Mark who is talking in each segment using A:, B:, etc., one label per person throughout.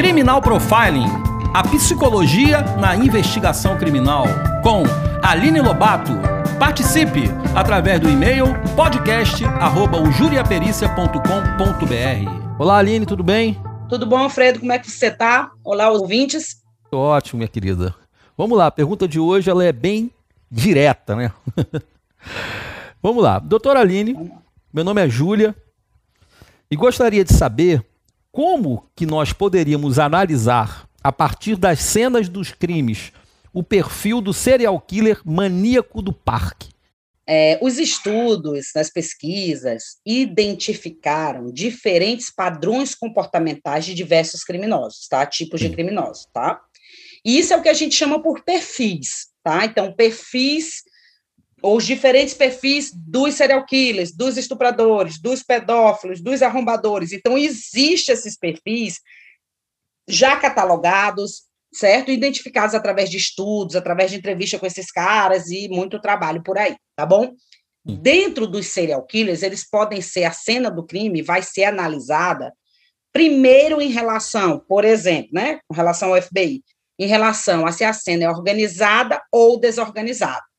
A: Criminal Profiling, a psicologia na investigação criminal, com Aline Lobato. Participe através do e-mail podcast@ujuriapericia.com.br. Olá Aline, tudo bem?
B: Tudo bom, Alfredo? Como é que você está? Olá, ouvintes.
A: Tô ótimo, minha querida. Vamos lá, a pergunta de hoje ela é bem direta, né? Vamos lá. Doutora Aline, meu nome é Júlia e gostaria de saber como que nós poderíamos analisar, a partir das cenas dos crimes, o perfil do serial killer maníaco do parque?
B: É, os estudos, as pesquisas, identificaram diferentes padrões comportamentais de diversos criminosos, tá? Tipos de criminosos, tá? E isso é o que a gente chama por perfis, tá? Então, perfis os diferentes perfis dos serial killers, dos estupradores, dos pedófilos, dos arrombadores. Então, existem esses perfis já catalogados, certo? Identificados através de estudos, através de entrevista com esses caras e muito trabalho por aí, tá bom? Dentro dos serial killers, eles podem ser a cena do crime vai ser analisada primeiro em relação, por exemplo, né, com relação ao FBI, em relação a se a cena é organizada ou desorganizada.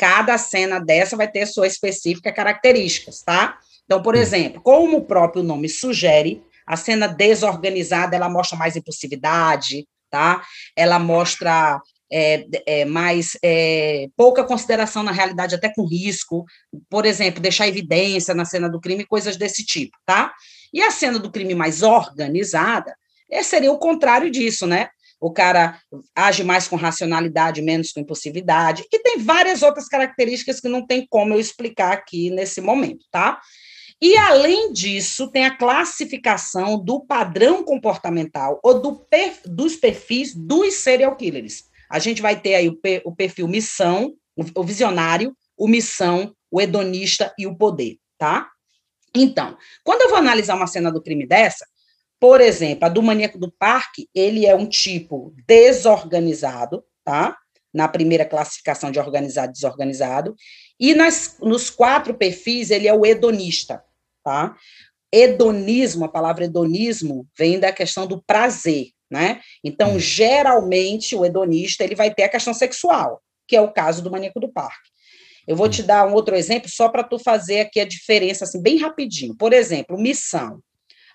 B: Cada cena dessa vai ter sua específica características, tá? Então, por exemplo, como o próprio nome sugere, a cena desorganizada ela mostra mais impulsividade, tá? Ela mostra é, é, mais é, pouca consideração na realidade, até com risco, por exemplo, deixar evidência na cena do crime, coisas desse tipo, tá? E a cena do crime mais organizada é, seria o contrário disso, né? O cara age mais com racionalidade, menos com impulsividade, e tem várias outras características que não tem como eu explicar aqui nesse momento, tá? E, além disso, tem a classificação do padrão comportamental ou do per, dos perfis dos serial killers. A gente vai ter aí o, o perfil missão, o visionário, o missão, o hedonista e o poder, tá? Então, quando eu vou analisar uma cena do crime dessa, por exemplo, a do maníaco do parque, ele é um tipo desorganizado, tá? Na primeira classificação de organizado e desorganizado. E nas, nos quatro perfis, ele é o hedonista, tá? Hedonismo, a palavra hedonismo vem da questão do prazer, né? Então, hum. geralmente, o hedonista, ele vai ter a questão sexual, que é o caso do maníaco do parque. Eu vou hum. te dar um outro exemplo só para tu fazer aqui a diferença, assim, bem rapidinho. Por exemplo, missão.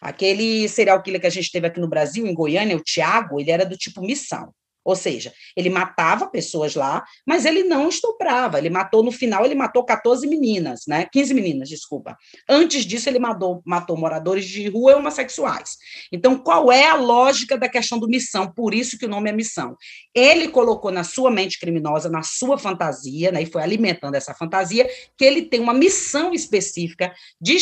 B: Aquele serial killer que a gente teve aqui no Brasil, em Goiânia, o Tiago, ele era do tipo missão. Ou seja, ele matava pessoas lá, mas ele não estuprava. Ele matou, no final, ele matou 14 meninas, né? 15 meninas, desculpa. Antes disso, ele matou, matou moradores de rua e homossexuais. Então, qual é a lógica da questão do missão? Por isso que o nome é missão. Ele colocou na sua mente criminosa, na sua fantasia, né? E foi alimentando essa fantasia, que ele tem uma missão específica de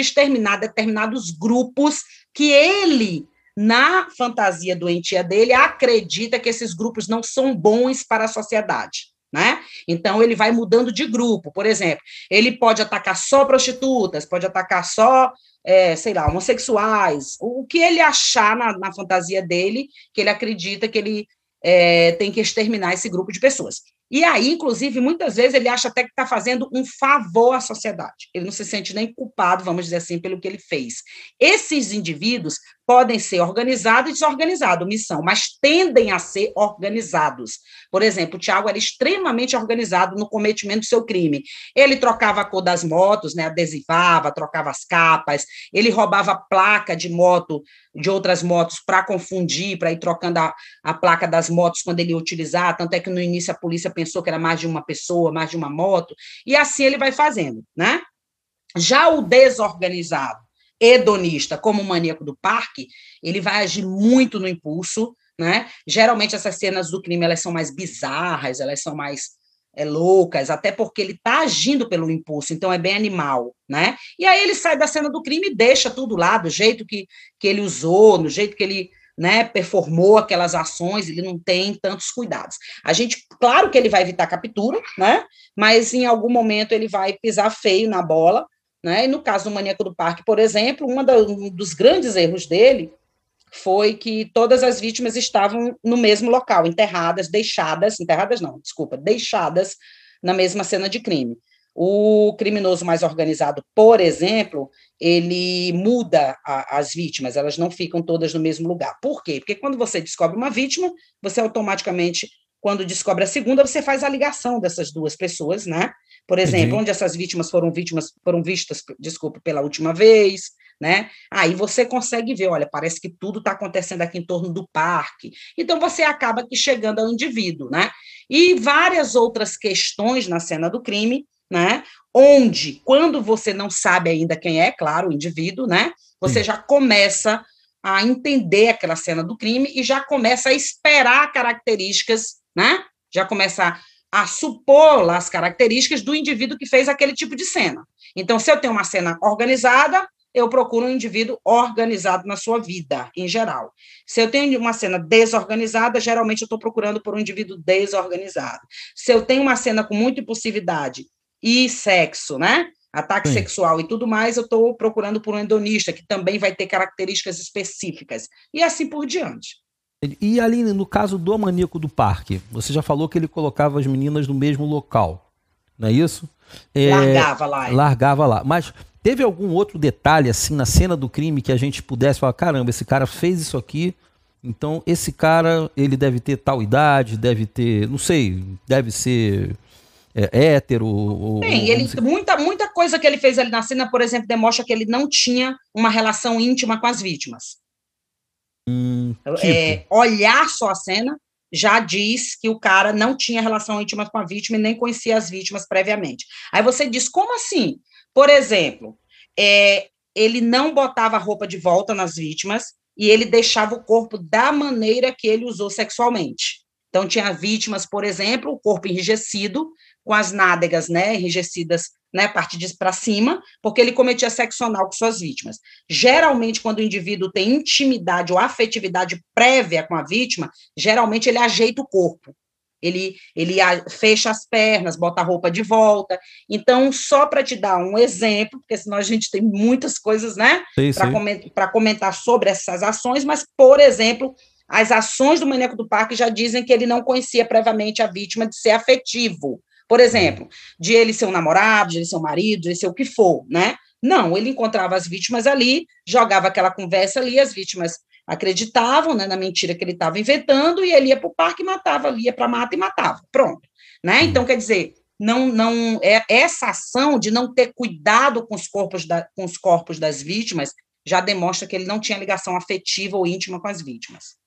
B: exterminar determinados grupos que ele na fantasia doentia dele, acredita que esses grupos não são bons para a sociedade. Né? Então ele vai mudando de grupo. Por exemplo, ele pode atacar só prostitutas, pode atacar só, é, sei lá, homossexuais, o que ele achar na, na fantasia dele, que ele acredita que ele é, tem que exterminar esse grupo de pessoas. E aí, inclusive, muitas vezes ele acha até que está fazendo um favor à sociedade. Ele não se sente nem culpado, vamos dizer assim, pelo que ele fez. Esses indivíduos podem ser organizados e desorganizados, missão, mas tendem a ser organizados. Por exemplo, o Tiago era extremamente organizado no cometimento do seu crime. Ele trocava a cor das motos, né, adesivava, trocava as capas, ele roubava placa de moto, de outras motos, para confundir, para ir trocando a, a placa das motos quando ele ia utilizar, tanto é que no início a polícia que era mais de uma pessoa, mais de uma moto, e assim ele vai fazendo, né? Já o desorganizado, hedonista, como o maníaco do parque, ele vai agir muito no impulso, né? Geralmente essas cenas do crime elas são mais bizarras, elas são mais é, loucas, até porque ele está agindo pelo impulso, então é bem animal, né? E aí ele sai da cena do crime e deixa tudo lá, do jeito que, que ele usou, do jeito que ele né, performou aquelas ações, ele não tem tantos cuidados. A gente, claro que ele vai evitar captura, né? Mas em algum momento ele vai pisar feio na bola né? E no caso do Maníaco do Parque, por exemplo, da, um dos grandes erros dele foi que todas as vítimas estavam no mesmo local, enterradas, deixadas, enterradas não, desculpa, deixadas na mesma cena de crime. O criminoso mais organizado, por exemplo, ele muda a, as vítimas, elas não ficam todas no mesmo lugar. Por quê? Porque quando você descobre uma vítima, você automaticamente, quando descobre a segunda, você faz a ligação dessas duas pessoas, né? Por exemplo, onde essas vítimas foram vítimas, foram vistas, desculpa, pela última vez, né? Aí você consegue ver, olha, parece que tudo está acontecendo aqui em torno do parque. Então você acaba que chegando ao indivíduo, né? E várias outras questões na cena do crime né? Onde, quando você não sabe ainda quem é, claro, o indivíduo, né? Você Sim. já começa a entender aquela cena do crime e já começa a esperar características, né? Já começa a, a supor as características do indivíduo que fez aquele tipo de cena. Então, se eu tenho uma cena organizada, eu procuro um indivíduo organizado na sua vida, em geral. Se eu tenho uma cena desorganizada, geralmente eu estou procurando por um indivíduo desorganizado. Se eu tenho uma cena com muita impulsividade e sexo, né? Ataque Sim. sexual e tudo mais, eu estou procurando por um endonista, que também vai ter características específicas, e assim por diante.
A: E ali, no caso do maníaco do parque, você já falou que ele colocava as meninas no mesmo local, não é isso?
B: É, largava lá. É.
A: Largava lá. Mas teve algum outro detalhe, assim, na cena do crime que a gente pudesse falar: caramba, esse cara fez isso aqui, então esse cara, ele deve ter tal idade, deve ter, não sei, deve ser é, hétero? Ou,
B: Bem, ele, muita, muita coisa que ele fez ali na cena, por exemplo, demonstra que ele não tinha uma relação íntima com as vítimas.
A: Hum,
B: é, tipo. é, olhar só a cena já diz que o cara não tinha relação íntima com a vítima e nem conhecia as vítimas previamente. Aí você diz, como assim? Por exemplo, é, ele não botava a roupa de volta nas vítimas e ele deixava o corpo da maneira que ele usou sexualmente. Então, tinha vítimas, por exemplo, o corpo enrijecido, com as nádegas, né, enrijecidas, né, parte de para cima, porque ele cometia sexo anal com suas vítimas. Geralmente, quando o indivíduo tem intimidade ou afetividade prévia com a vítima, geralmente ele ajeita o corpo. Ele, ele fecha as pernas, bota a roupa de volta. Então, só para te dar um exemplo, porque senão a gente tem muitas coisas, né, para comentar, comentar sobre essas ações, mas, por exemplo, as ações do maníaco do parque já dizem que ele não conhecia previamente a vítima de ser afetivo. Por exemplo, de ele ser um namorado, de ele ser um marido, de ele ser o que for, né? Não, ele encontrava as vítimas ali, jogava aquela conversa ali, as vítimas acreditavam né, na mentira que ele estava inventando, e ele ia para o parque e matava, ia para a mata e matava. Pronto. Né? Então, quer dizer, não, não é essa ação de não ter cuidado com os corpos, da, com os corpos das vítimas já demonstra que ele não tinha ligação afetiva ou íntima com as vítimas.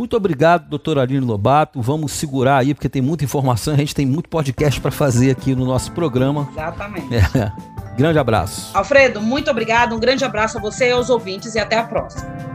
A: Muito obrigado, doutor Aline Lobato. Vamos segurar aí, porque tem muita informação. A gente tem muito podcast para fazer aqui no nosso programa.
B: Exatamente.
A: É. Grande abraço.
B: Alfredo, muito obrigado. Um grande abraço a você e aos ouvintes e até a próxima.